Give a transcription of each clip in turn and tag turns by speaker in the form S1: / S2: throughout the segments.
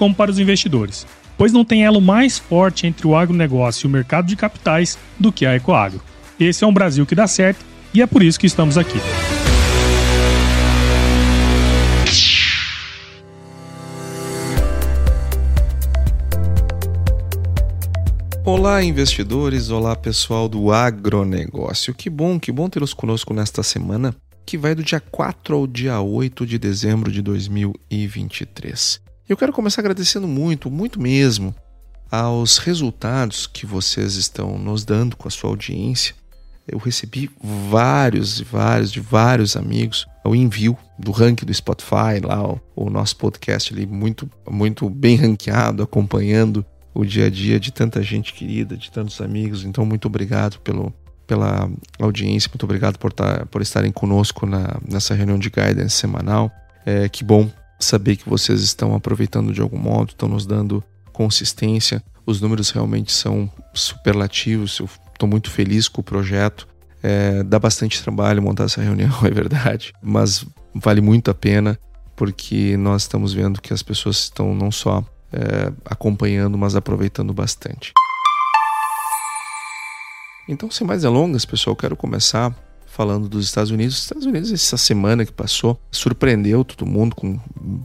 S1: como para os investidores, pois não tem elo mais forte entre o agronegócio e o mercado de capitais do que a Ecoagro. Esse é um Brasil que dá certo e é por isso que estamos aqui.
S2: Olá, investidores! Olá, pessoal do agronegócio. Que bom, que bom tê-los conosco nesta semana, que vai do dia 4 ao dia 8 de dezembro de 2023. Eu quero começar agradecendo muito, muito mesmo, aos resultados que vocês estão nos dando com a sua audiência. Eu recebi vários e vários de vários amigos o envio do ranking do Spotify lá, o, o nosso podcast ali muito muito bem ranqueado, acompanhando o dia a dia de tanta gente querida, de tantos amigos. Então, muito obrigado pelo, pela audiência, muito obrigado por, tá, por estarem conosco na, nessa reunião de guidance semanal. É, que bom saber que vocês estão aproveitando de algum modo, estão nos dando consistência. Os números realmente são superlativos. Eu estou muito feliz com o projeto. É, dá bastante trabalho montar essa reunião, é verdade, mas vale muito a pena porque nós estamos vendo que as pessoas estão não só é, acompanhando, mas aproveitando bastante. Então, sem mais delongas, pessoal, quero começar falando dos Estados Unidos. Os Estados Unidos, essa semana que passou, surpreendeu todo mundo com um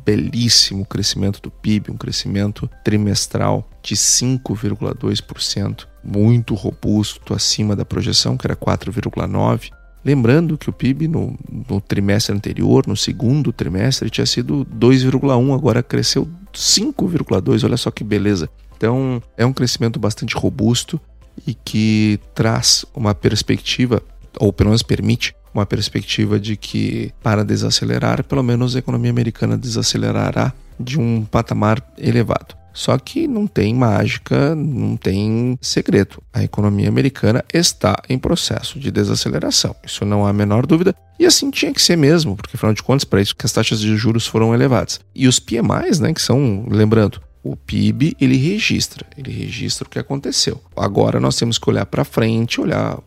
S2: belíssimo crescimento do PIB, um crescimento trimestral de 5,2%, muito robusto, acima da projeção, que era 4,9%. Lembrando que o PIB no, no, trimestre anterior, no segundo trimestre, tinha sido 2,1, agora cresceu 5,2, olha só que beleza. Então, é um crescimento bastante robusto e que traz uma perspectiva ou pelo menos permite uma perspectiva de que, para desacelerar, pelo menos a economia americana desacelerará de um patamar elevado. Só que não tem mágica, não tem segredo. A economia americana está em processo de desaceleração. Isso não há a menor dúvida. E assim tinha que ser mesmo, porque afinal de contas, para isso que as taxas de juros foram elevadas. E os PMIs, né, que são, lembrando, o PIB ele registra, ele registra o que aconteceu. Agora nós temos que olhar para frente, olhar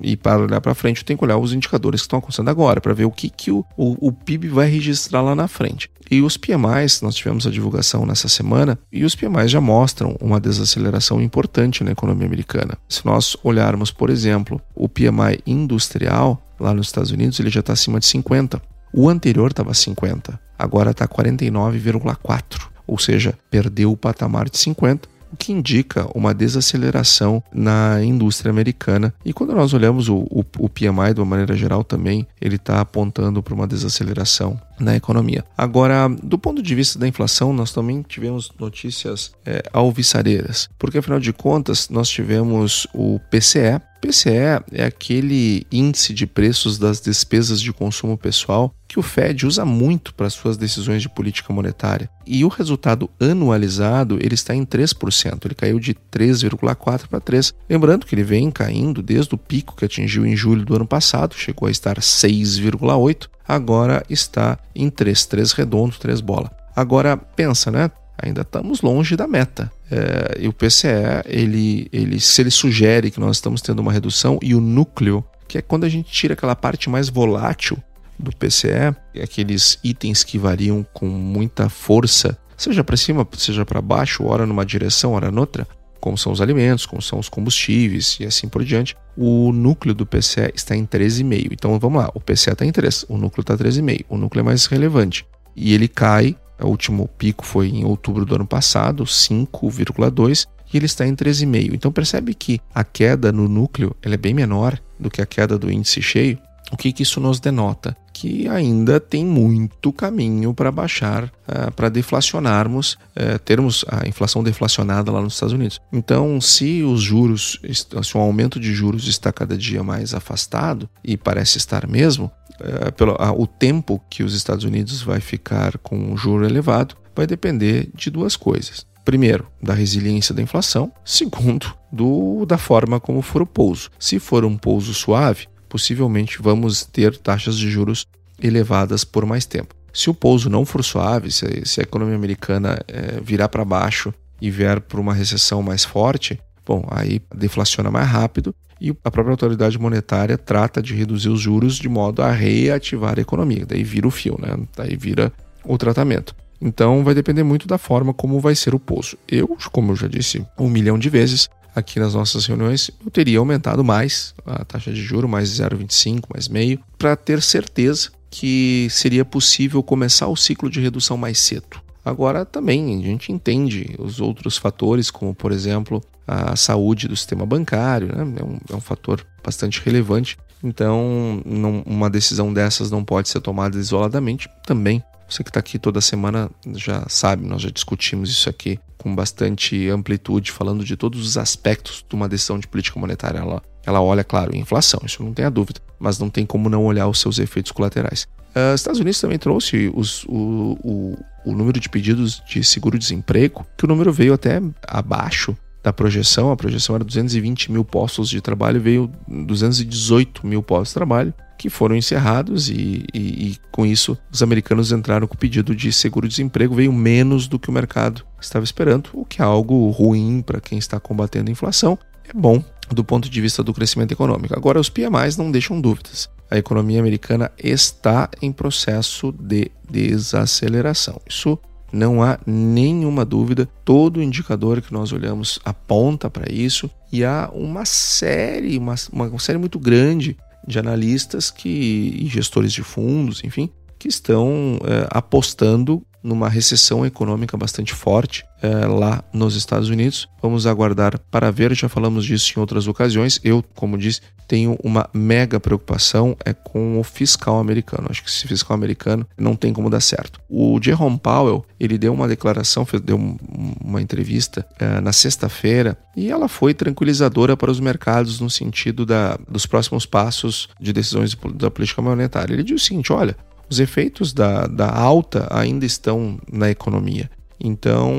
S2: e para olhar para frente, eu tenho que olhar os indicadores que estão acontecendo agora, para ver o que, que o, o, o, PIB vai registrar lá na frente. E os PMIs, nós tivemos a divulgação nessa semana, e os PMIs já mostram uma desaceleração importante na economia americana. Se nós olharmos, por exemplo, o PMI industrial, lá nos Estados Unidos, ele já está acima de 50. O anterior estava 50, agora está 49,4, ou seja, perdeu o patamar de 50 o que indica uma desaceleração na indústria americana. E quando nós olhamos o, o, o PMI de uma maneira geral também, ele está apontando para uma desaceleração na economia. Agora, do ponto de vista da inflação, nós também tivemos notícias é, alvissareiras, porque afinal de contas nós tivemos o PCE. PCE é aquele índice de preços das despesas de consumo pessoal que o Fed usa muito para suas decisões de política monetária. E o resultado anualizado ele está em 3%, ele caiu de 3,4 para 3. Lembrando que ele vem caindo desde o pico que atingiu em julho do ano passado, chegou a estar 6,8 agora está em 3, 3 redondo, 3 bola. Agora pensa, né? Ainda estamos longe da meta. É, e o PCE, ele, ele, se ele sugere que nós estamos tendo uma redução, e o núcleo, que é quando a gente tira aquela parte mais volátil do PCE, aqueles itens que variam com muita força, seja para cima, seja para baixo, ora numa direção, ora noutra, como são os alimentos, como são os combustíveis e assim por diante, o núcleo do PCE está em 13,5. Então vamos lá, o PCE está em 3, o núcleo está 13,5. O núcleo é mais relevante. E ele cai, o último pico foi em outubro do ano passado, 5,2, e ele está em 13,5. Então percebe que a queda no núcleo ela é bem menor do que a queda do índice cheio. O que, que isso nos denota? Que ainda tem muito caminho para baixar, uh, para deflacionarmos, uh, termos a inflação deflacionada lá nos Estados Unidos. Então, se os juros, se o aumento de juros está cada dia mais afastado, e parece estar mesmo, uh, pelo, o tempo que os Estados Unidos vai ficar com um juro elevado vai depender de duas coisas. Primeiro, da resiliência da inflação. Segundo, do, da forma como for o pouso. Se for um pouso suave, possivelmente vamos ter taxas de juros elevadas por mais tempo. Se o pouso não for suave, se, a economia americana é, virar para baixo e vier para uma recessão mais forte, bom, aí deflaciona mais rápido e a própria autoridade monetária trata de reduzir os juros de modo a reativar a economia. Daí vira o fio, né? Daí vira o tratamento. Então vai depender muito da forma como vai ser o poço. Eu, como eu já disse um milhão de vezes aqui nas nossas reuniões, eu teria aumentado mais a taxa de juro, mais 0,25, mais meio, para ter certeza que seria possível começar o ciclo de redução mais cedo. Agora também a gente entende os outros fatores, como por exemplo a saúde do sistema bancário, né? é, um, é um fator bastante relevante. Então, não, uma decisão dessas não pode ser tomada isoladamente também você que está aqui toda semana já sabe, nós já discutimos isso aqui com bastante amplitude, falando de todos os aspectos de uma decisão de política monetária. Ela, ela olha, claro, inflação, isso não tem a dúvida, mas não tem como não olhar os seus efeitos colaterais. Uh, os Estados Unidos também trouxe os, o, o, o número de pedidos de seguro-desemprego, que o número veio até abaixo da projeção. A projeção era 220 mil postos de trabalho, veio 218 mil postos de trabalho que foram encerrados e, e, e, com isso os americanos entraram com o pedido de seguro-desemprego veio menos do que o mercado estava esperando, o que é algo ruim para quem está combatendo a inflação. É bom do ponto de vista do crescimento econômico. Agora, os PMIs não deixam dúvidas. A economia americana está em processo de desaceleração. Isso não há nenhuma dúvida. Todo indicador que nós olhamos aponta para isso e há uma série, uma, uma série muito grande de analistas que, e gestores de fundos, enfim, que estão é, apostando numa recessão econômica bastante forte é, lá nos Estados Unidos. Vamos aguardar para ver, já falamos disso em outras ocasiões. Eu, como disse, tenho uma mega preocupação é com o fiscal americano. Acho que esse fiscal americano não tem como dar certo. O Jerome Powell, ele deu uma declaração, deu uma entrevista é, na sexta-feira e ela foi tranquilizadora para os mercados no sentido da, dos próximos passos de decisões da política monetária. Ele disse o seguinte, olha, os efeitos da, da alta ainda estão na economia. Então,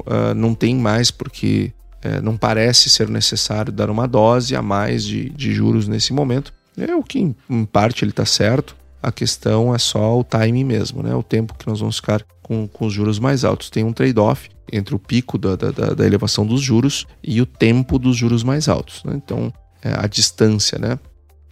S2: uh, não tem mais porque uh, não parece ser necessário dar uma dose a mais de, de juros nesse momento. É o que, em, em parte, ele está certo. A questão é só o timing mesmo, né? o tempo que nós vamos ficar com, com os juros mais altos. Tem um trade-off entre o pico da, da, da, elevação dos juros e o tempo dos juros mais altos. Né? Então, é a distância, né?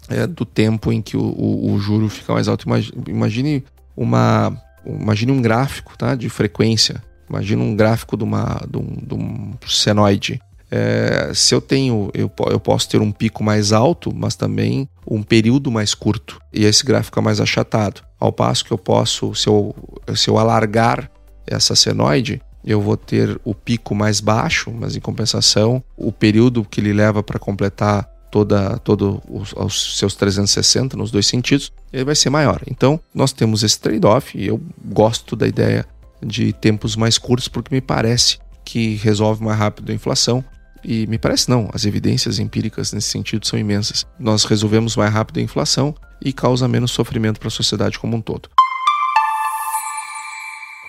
S2: É, do tempo em que o, o, o, juro fica mais alto. Imagine uma, imagine um gráfico tá, de frequência. Imagine um gráfico de, uma, de, um, de um senoide. É, se eu tenho, eu, eu posso ter um pico mais alto, mas também um período mais curto. E esse gráfico é mais achatado. Ao passo que eu posso, se eu, se eu alargar essa senoide, eu vou ter o pico mais baixo, mas em compensação, o período que ele leva para completar toda todo os, os, seus 360 nos dois sentidos, ele vai ser maior. Então, nós temos esse trade-off e eu gosto da ideia de tempos mais curtos porque me parece que resolve mais rápido a inflação. E me parece não, as evidências empíricas nesse sentido são imensas. Nós resolvemos mais rápido a inflação e causa menos sofrimento para a sociedade como um todo.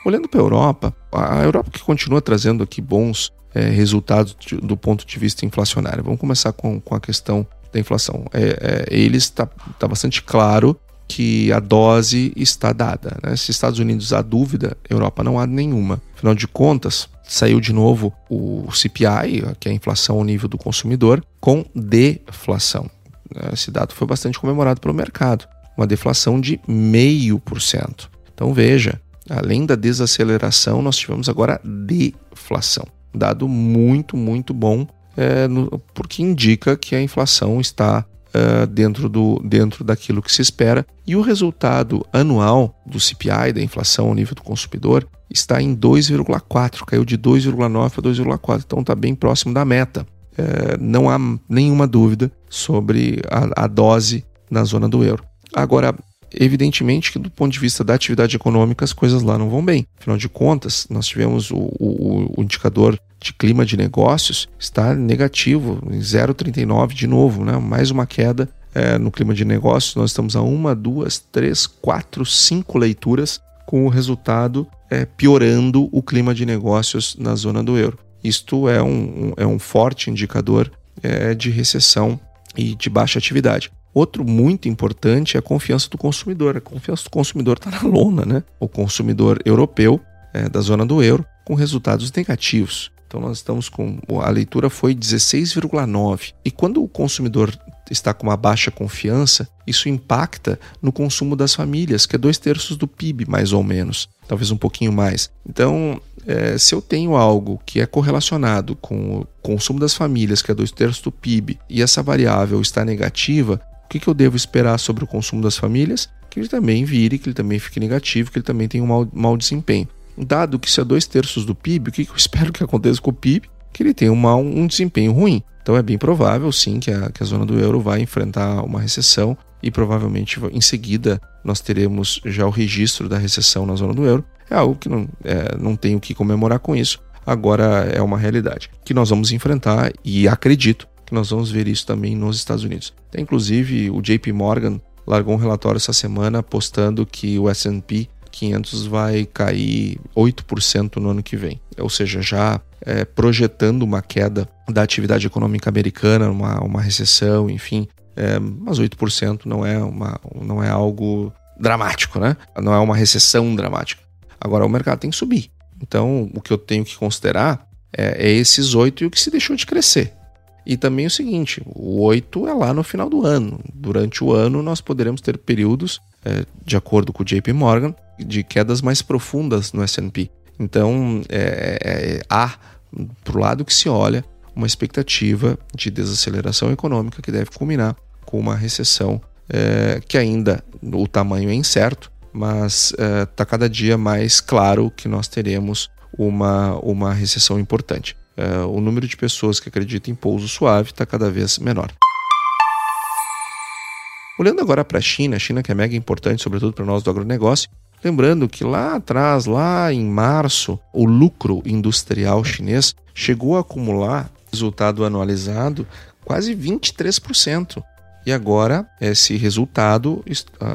S2: Olhando para a Europa, a Europa que continua trazendo aqui bons é, resultados do ponto de vista inflacionário. Vamos começar com, com a questão da inflação. É, é, eles está tá bastante claro que a dose está dada. Né? Se Estados Unidos há dúvida, Europa não há nenhuma. Afinal de contas, saiu de novo o CPI, que é a inflação ao nível do consumidor, com deflação. Esse dado foi bastante comemorado pelo mercado, uma deflação de 0,5%. Então veja, além da desaceleração, nós tivemos agora deflação dado muito, muito bom, é, no, porque indica que a inflação está é, dentro, do, dentro daquilo que se espera. E o resultado anual do CPI, da inflação ao nível do consumidor, está em 2,4, caiu de 2,9 para 2,4, então está bem próximo da meta. É, não há nenhuma dúvida sobre a, a dose na zona do euro. Agora, evidentemente que do ponto de vista da atividade econômica as coisas lá não vão bem. Afinal de contas, nós tivemos o, o, o indicador de clima de negócios está negativo, em 0,39 de novo, né? mais uma queda é, no clima de negócios. Nós estamos a uma, duas, três, quatro, cinco leituras com o resultado é, piorando o clima de negócios na zona do euro. Isto é um, é um forte indicador é, de recessão e de baixa atividade. Outro muito importante é a confiança do consumidor. A confiança do consumidor está na lona, né? O consumidor europeu é, da zona do euro com resultados negativos. Então nós estamos com a leitura foi 16,9 e quando o consumidor está com uma baixa confiança, isso impacta no consumo das famílias, que é dois terços do PIB mais ou menos, talvez um pouquinho mais. Então é, se eu tenho algo que é correlacionado com o consumo das famílias, que é dois terços do PIB, e essa variável está negativa, o que, que eu devo esperar sobre o consumo das famílias? Que ele também vire, que ele também fique negativo, que ele também tenha um mau, mau desempenho. Dado que isso é dois terços do PIB, o que, que eu espero que aconteça com o PIB? Que ele tenha um, mau, um desempenho ruim. Então é bem provável, sim, que a, que a zona do euro vai enfrentar uma recessão e provavelmente em seguida nós teremos já o registro da recessão na zona do euro. É algo que não, é, não tenho o que comemorar com isso, agora é uma realidade que nós vamos enfrentar e acredito que nós vamos ver isso também nos Estados Unidos. Tem, inclusive, o JP Morgan largou um relatório essa semana apostando que o S&P 500 vai cair 8% no ano que vem, ou seja, já é, projetando uma queda da atividade econômica americana, uma, uma recessão, enfim, é, mas 8% não é, uma, não é algo dramático, né? Não é uma recessão dramática. Agora, o mercado tem que subir. Então, o que eu tenho que considerar é, é esses 8 e o que se deixou de crescer. E também o seguinte: o 8 é lá no final do ano. Durante o ano, nós poderemos ter períodos, é, de acordo com o JP Morgan, de quedas mais profundas no SP. Então, é, é, há, para o lado que se olha, uma expectativa de desaceleração econômica que deve culminar com uma recessão é, que ainda o tamanho é incerto, mas está é, cada dia mais claro que nós teremos uma, uma recessão importante uh, o número de pessoas que acreditam em pouso suave está cada vez menor. Olhando agora para a China, a China que é mega importante, sobretudo para nós do agronegócio, lembrando que lá atrás, lá em março, o lucro industrial chinês chegou a acumular resultado anualizado quase 23%. E agora esse resultado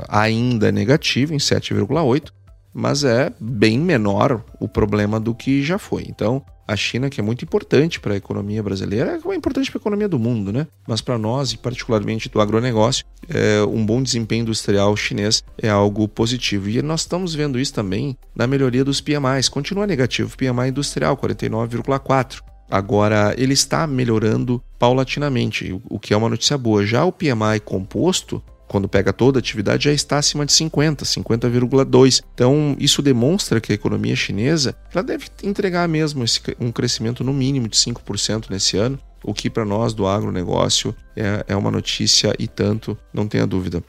S2: ainda é negativo, em 7,8%, mas é bem menor o problema do que já foi. Então, a China, que é muito importante para a economia brasileira, é importante para a economia do mundo, né? Mas para nós, e particularmente do agronegócio, é, um bom desempenho industrial chinês é algo positivo. E nós estamos vendo isso também na melhoria dos PMIs. Continua negativo, PMI industrial, 49,4. Agora, ele está melhorando paulatinamente, o que é uma notícia boa. Já o PMI composto quando pega toda a atividade, já está acima de 50, 50,2. Então, isso demonstra que a economia chinesa ela deve entregar mesmo esse, um crescimento no mínimo de 5% nesse ano, o que para nós do agronegócio é, é uma notícia e tanto, não tenha dúvida.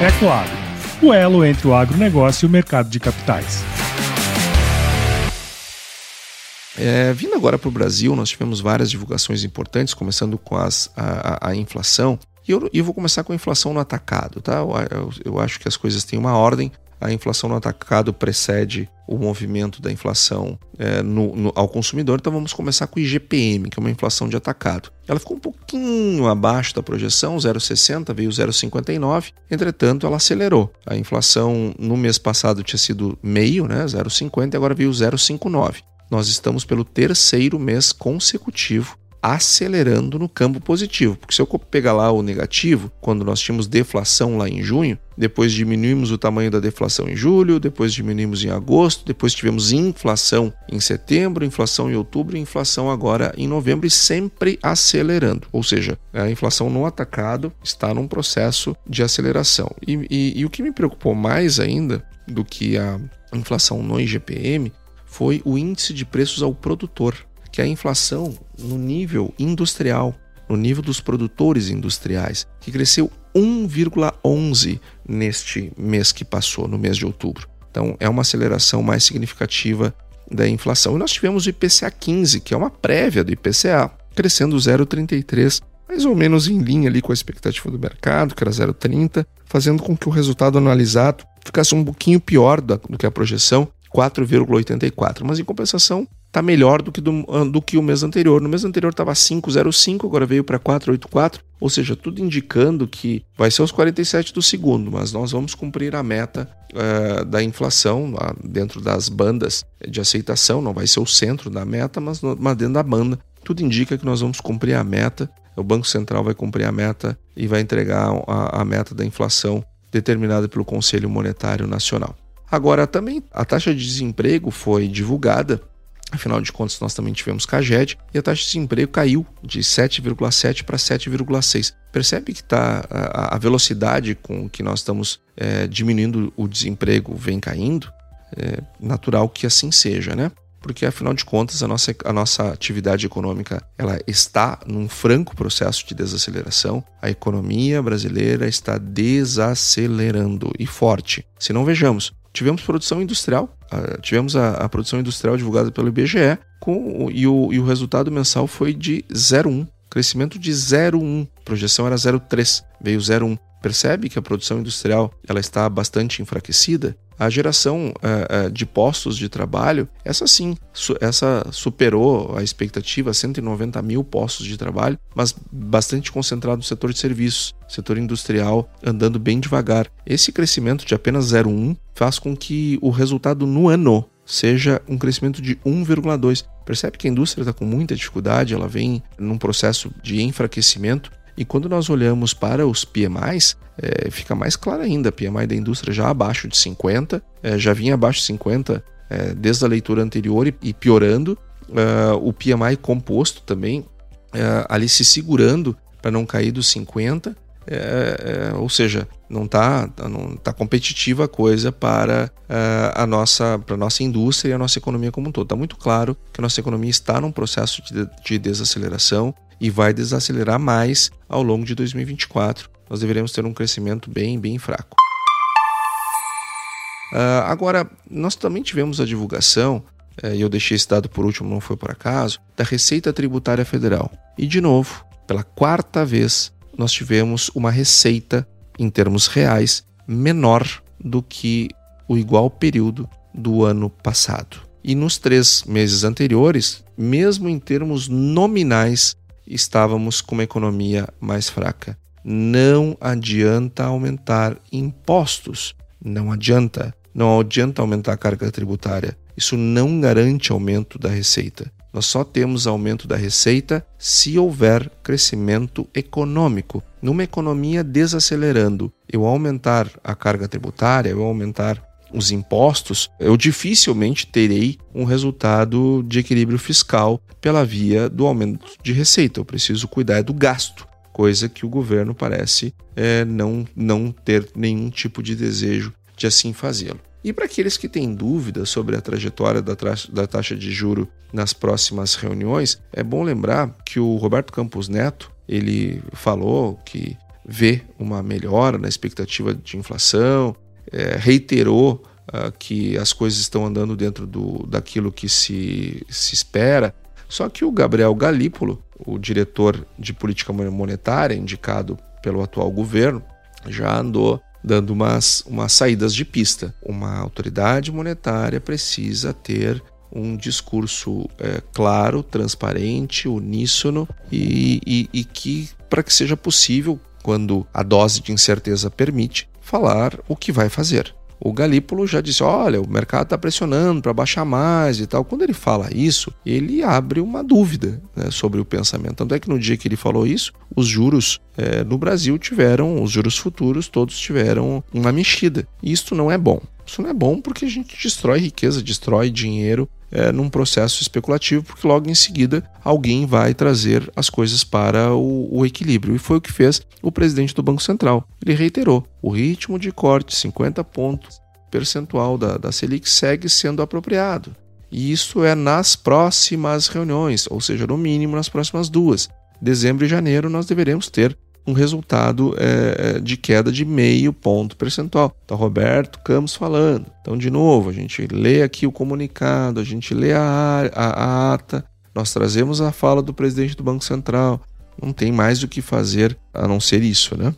S1: Ecoagro, o elo entre o agronegócio e o mercado de capitais.
S2: É, vindo agora para o Brasil, nós tivemos várias divulgações importantes, começando com as, a, a, a inflação. E eu, eu vou começar com a inflação no atacado, tá? Eu, eu, eu acho que as coisas têm uma ordem. A inflação no atacado precede o movimento da inflação é, no, no, ao consumidor. Então vamos começar com o IGPM, que é uma inflação de atacado. Ela ficou um pouquinho abaixo da projeção, 0,60, veio 0,59. Entretanto, ela acelerou. A inflação no mês passado tinha sido meio, né, 0,50, e agora veio 0,59. Nós estamos pelo terceiro mês consecutivo acelerando no campo positivo. Porque se eu pegar lá o negativo, quando nós tínhamos deflação lá em junho, depois diminuímos o tamanho da deflação em julho, depois diminuímos em agosto, depois tivemos inflação em setembro, inflação em outubro e inflação agora em novembro e sempre acelerando. Ou seja, a inflação no atacado está num processo de aceleração. E, e, e o que me preocupou mais ainda do que a inflação no IGPM foi o índice de preços ao produtor que a inflação no nível industrial, no nível dos produtores industriais, que cresceu 1,11 neste mês que passou, no mês de outubro. Então, é uma aceleração mais significativa da inflação. E nós tivemos o IPCA 15, que é uma prévia do IPCA, crescendo 0,33, mais ou menos em linha ali com a expectativa do mercado, que era 0,30, fazendo com que o resultado analisado ficasse um pouquinho pior do que a projeção, 4,84. Mas em compensação, está melhor do que, do, do que o mês anterior. No mês anterior estava 5,05, agora veio para 4,84, ou seja, tudo indicando que vai ser os 47 do segundo, mas nós vamos cumprir a meta uh, da inflação lá dentro das bandas de aceitação, não vai ser o centro da meta, mas, no, mas dentro da banda. Tudo indica que nós vamos cumprir a meta, o Banco Central vai cumprir a meta e vai entregar a, a meta da inflação determinada pelo Conselho Monetário Nacional. Agora, também a taxa de desemprego foi divulgada Afinal de contas, nós também tivemos Caged e a taxa de desemprego caiu de 7,7 para 7,6. Percebe que tá, a, a, velocidade com que nós estamos é, diminuindo o desemprego vem caindo? É natural que assim seja, né? Porque afinal de contas a nossa, a nossa atividade econômica ela está num franco processo de desaceleração. A economia brasileira está desacelerando e forte. Se não vejamos, tivemos produção industrial, uh, tivemos a, a, produção industrial divulgada pelo IBGE com, e, o, e o resultado mensal foi de 0,1, crescimento de 0,1, projeção era 0,3, veio 0,1. Percebe que a produção industrial ela está bastante enfraquecida? A geração uh, uh, de postos de trabalho, essa sim, su essa superou a expectativa, 190 mil postos de trabalho, mas bastante concentrado no setor de serviços, setor industrial andando bem devagar. Esse crescimento de apenas 0,1 faz com que o resultado no ano seja um crescimento de 1,2. Percebe que a indústria está com muita dificuldade, ela vem num processo de enfraquecimento e quando nós olhamos para os PMIs, é, fica mais claro ainda, PMI da indústria já abaixo de 50, é, já vinha abaixo de 50 é, desde a leitura anterior e, e piorando. É, o PMI composto também é, ali se segurando para não cair dos 50, é, ou seja, não está não tá competitiva a coisa para a nossa para nossa indústria e a nossa economia como um todo. Está muito claro que a nossa economia está num processo de, de desaceleração e vai desacelerar mais ao longo de 2024. Nós deveremos ter um crescimento bem, bem fraco. Uh, agora, nós também tivemos a divulgação, uh, e eu deixei esse dado por último, não foi por acaso, da Receita Tributária Federal. E, de novo, pela quarta vez, nós tivemos uma receita, em termos reais, menor do que o igual período do ano passado. E nos três meses anteriores, mesmo em termos nominais, estávamos com uma economia mais fraca. Não adianta aumentar impostos. Não adianta. Não adianta aumentar a carga tributária. Isso não garante aumento da receita. Nós só temos aumento da receita se houver crescimento econômico. Numa economia desacelerando, eu aumentar a carga tributária, eu aumentar os impostos, eu dificilmente terei um resultado de equilíbrio fiscal pela via do aumento de receita. Eu preciso cuidar do gasto, coisa que o governo parece é, não, não ter nenhum tipo de desejo de assim fazê-lo. E para aqueles que têm dúvidas sobre a trajetória da, da taxa de juro nas próximas reuniões, é bom lembrar que o Roberto Campos Neto ele falou que vê uma melhora na expectativa de inflação, é, reiterou uh, que as coisas estão andando dentro do, daquilo que se, se espera. Só que o Gabriel Galípolo, o diretor de política monetária indicado pelo atual governo, já andou dando umas, umas saídas de pista. Uma autoridade monetária precisa ter um discurso é, claro, transparente, uníssono e, e, e que, para que seja possível, quando a dose de incerteza permite, falar o que vai fazer. O Galípolo já disse: olha, o mercado está pressionando para baixar mais e tal. Quando ele fala isso, ele abre uma dúvida né, sobre o pensamento. Tanto é que no dia que ele falou isso, os juros é, no Brasil tiveram, os juros futuros todos tiveram uma mexida. Isto não é bom. Isso não é bom porque a gente destrói riqueza, destrói dinheiro é, num processo especulativo, porque logo em seguida alguém vai trazer as coisas para o, o, equilíbrio. E foi o que fez o presidente do Banco Central. Ele reiterou: o ritmo de corte, 50 pontos percentual da, da Selic, segue sendo apropriado. E isso é nas próximas reuniões, ou seja, no mínimo nas próximas duas. Dezembro e janeiro nós deveremos ter um resultado é, de queda de meio ponto percentual. Então, Roberto Campos falando. Então, de novo, a gente lê aqui o comunicado, a gente lê a, a, a ata, nós trazemos a fala do presidente do Banco Central. Não tem mais o que fazer a não ser isso, né?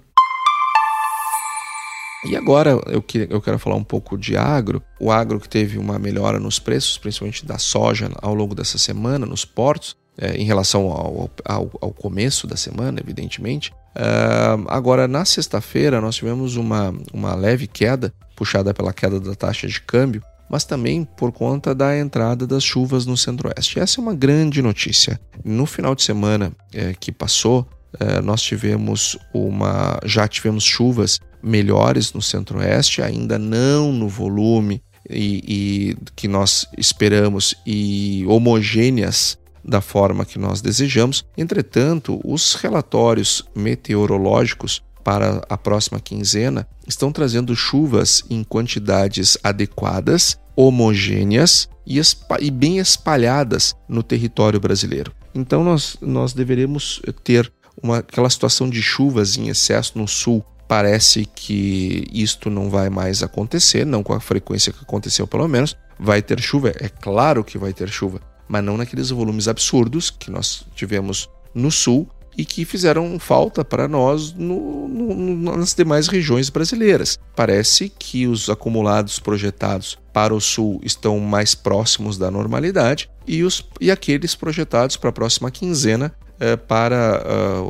S2: E agora eu, que, eu quero falar um pouco de agro. O agro que teve uma melhora nos preços, principalmente da soja, ao longo dessa semana, nos portos, é, em relação ao, ao, ao, começo da semana, evidentemente. Uh, agora, na sexta-feira, nós tivemos uma, uma leve queda, puxada pela queda da taxa de câmbio, mas também por conta da entrada das chuvas no centro-oeste. Essa é uma grande notícia. No final de semana é, que passou, é, nós tivemos uma. já tivemos chuvas melhores no centro-oeste, ainda não no volume e, e, que nós esperamos e homogêneas da forma que nós desejamos. Entretanto, os relatórios meteorológicos para a próxima quinzena estão trazendo chuvas em quantidades adequadas, homogêneas e, e bem espalhadas no território brasileiro. Então, nós, nós deveremos ter uma, aquela situação de chuvas em excesso no sul parece que isto não vai mais acontecer, não com a frequência que aconteceu pelo menos. Vai ter chuva, é claro que vai ter chuva, mas não naqueles volumes absurdos que nós tivemos no sul e que fizeram falta para nós no, no, nas demais regiões brasileiras. Parece que os acumulados projetados para o sul estão mais próximos da normalidade e, os, e aqueles projetados para a próxima quinzena eh, para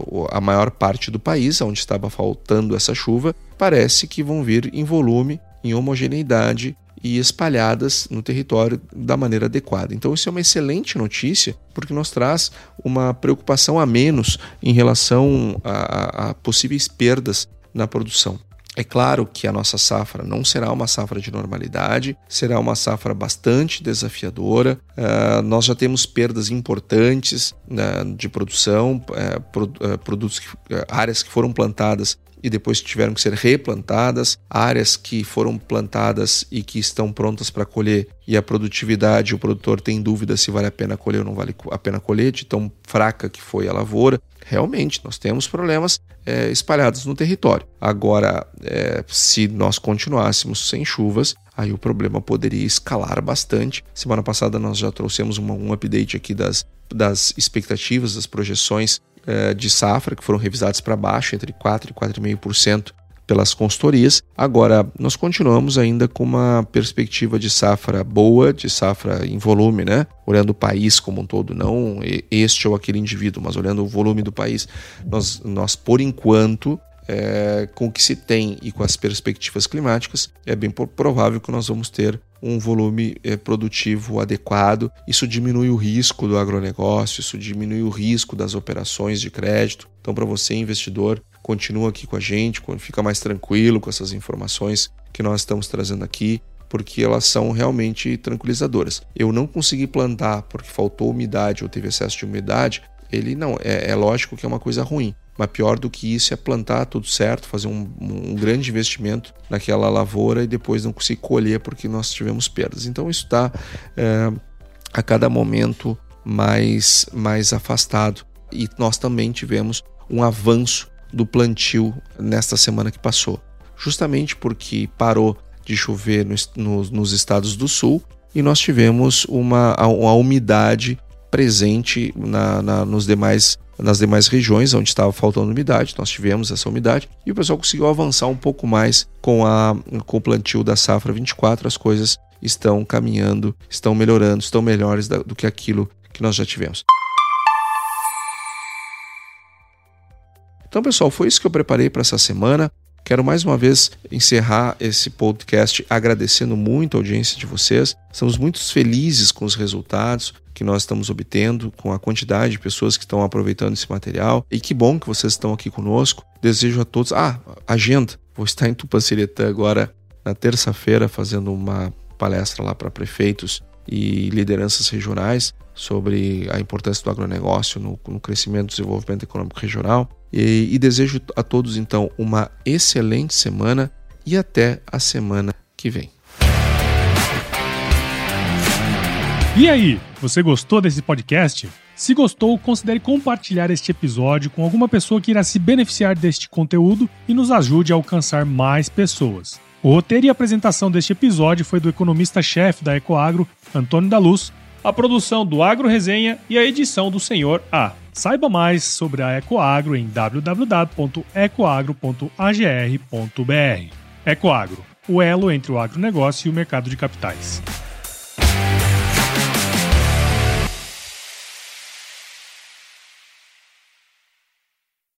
S2: uh, a maior parte do país, onde estava faltando essa chuva, parece que vão vir em volume, em homogeneidade e espalhadas no território da maneira adequada. Então, isso é uma excelente notícia, porque nos traz uma preocupação a menos em relação a, a, a possíveis perdas na produção. É claro que a nossa safra não será uma safra de normalidade, será uma safra bastante desafiadora. Uh, nós já temos perdas importantes uh, de produção, uh, pro, produtos que, áreas que foram plantadas e depois tiveram que ser replantadas, áreas que foram plantadas e que estão prontas para colher e a produtividade, o produtor tem dúvida se vale a pena colher ou não vale a pena colher, de tão fraca que foi a lavoura. Realmente, nós temos problemas é, espalhados no território. Agora, é, se nós continuássemos sem chuvas, aí o problema poderia escalar bastante. Semana passada nós já trouxemos uma, um update aqui das, das expectativas, das projeções é, de safra, que foram revisadas para baixo, entre 4% e 4,5% pelas consultorias. Agora, nós continuamos ainda com uma perspectiva de safra boa, de safra em volume, né? Olhando o país como um todo, não este ou aquele indivíduo, mas olhando o volume do país. Nós, nós por enquanto, é, com o que se tem e com as perspectivas climáticas, é bem provável que nós vamos ter um volume é, produtivo adequado. Isso diminui o risco do agronegócio, isso diminui o risco das operações de crédito. Então, para você, investidor, continua aqui com a gente, fica mais tranquilo com essas informações que nós estamos trazendo aqui, porque elas são realmente tranquilizadoras. Eu não consegui plantar porque faltou umidade ou teve excesso de umidade, ele não, é, é lógico que é uma coisa ruim. Mas pior do que isso é plantar tudo certo, fazer um, um, grande investimento naquela lavoura e depois não conseguir colher porque nós tivemos perdas. Então isso está é, a cada momento mais, mais afastado. E nós também tivemos um avanço do plantio nesta semana que passou, justamente porque parou de chover no, no, nos estados do sul e nós tivemos uma, uma umidade presente na, na, nos demais, nas demais regiões onde estava faltando umidade. Nós tivemos essa umidade e o pessoal conseguiu avançar um pouco mais com, a, com o plantio da safra 24. As coisas estão caminhando, estão melhorando, estão melhores do que aquilo que nós já tivemos. Então, pessoal, foi isso que eu preparei para essa semana. Quero mais uma vez encerrar esse podcast agradecendo muito a audiência de vocês. Estamos muito felizes com os resultados que nós estamos obtendo, com a quantidade de pessoas que estão aproveitando esse material. E que bom que vocês estão aqui conosco. Desejo a todos. Ah, agenda. Vou estar em Tupanciretã agora na terça-feira fazendo uma palestra lá para prefeitos e lideranças regionais sobre a importância do agronegócio no, no crescimento e desenvolvimento econômico regional. E, e desejo a todos, então, uma excelente semana e até a semana que vem.
S1: E aí, você gostou desse podcast? Se gostou, considere compartilhar este episódio com alguma pessoa que irá se beneficiar deste conteúdo e nos ajude a alcançar mais pessoas. O roteiro e apresentação deste episódio foi do economista-chefe da Ecoagro, Antônio da Luz, a produção do Agro Resenha e a edição do Senhor A. Saiba mais sobre a Ecoagro em www.ecoagro.agr.br. Ecoagro, o elo entre o agronegócio e o mercado de capitais.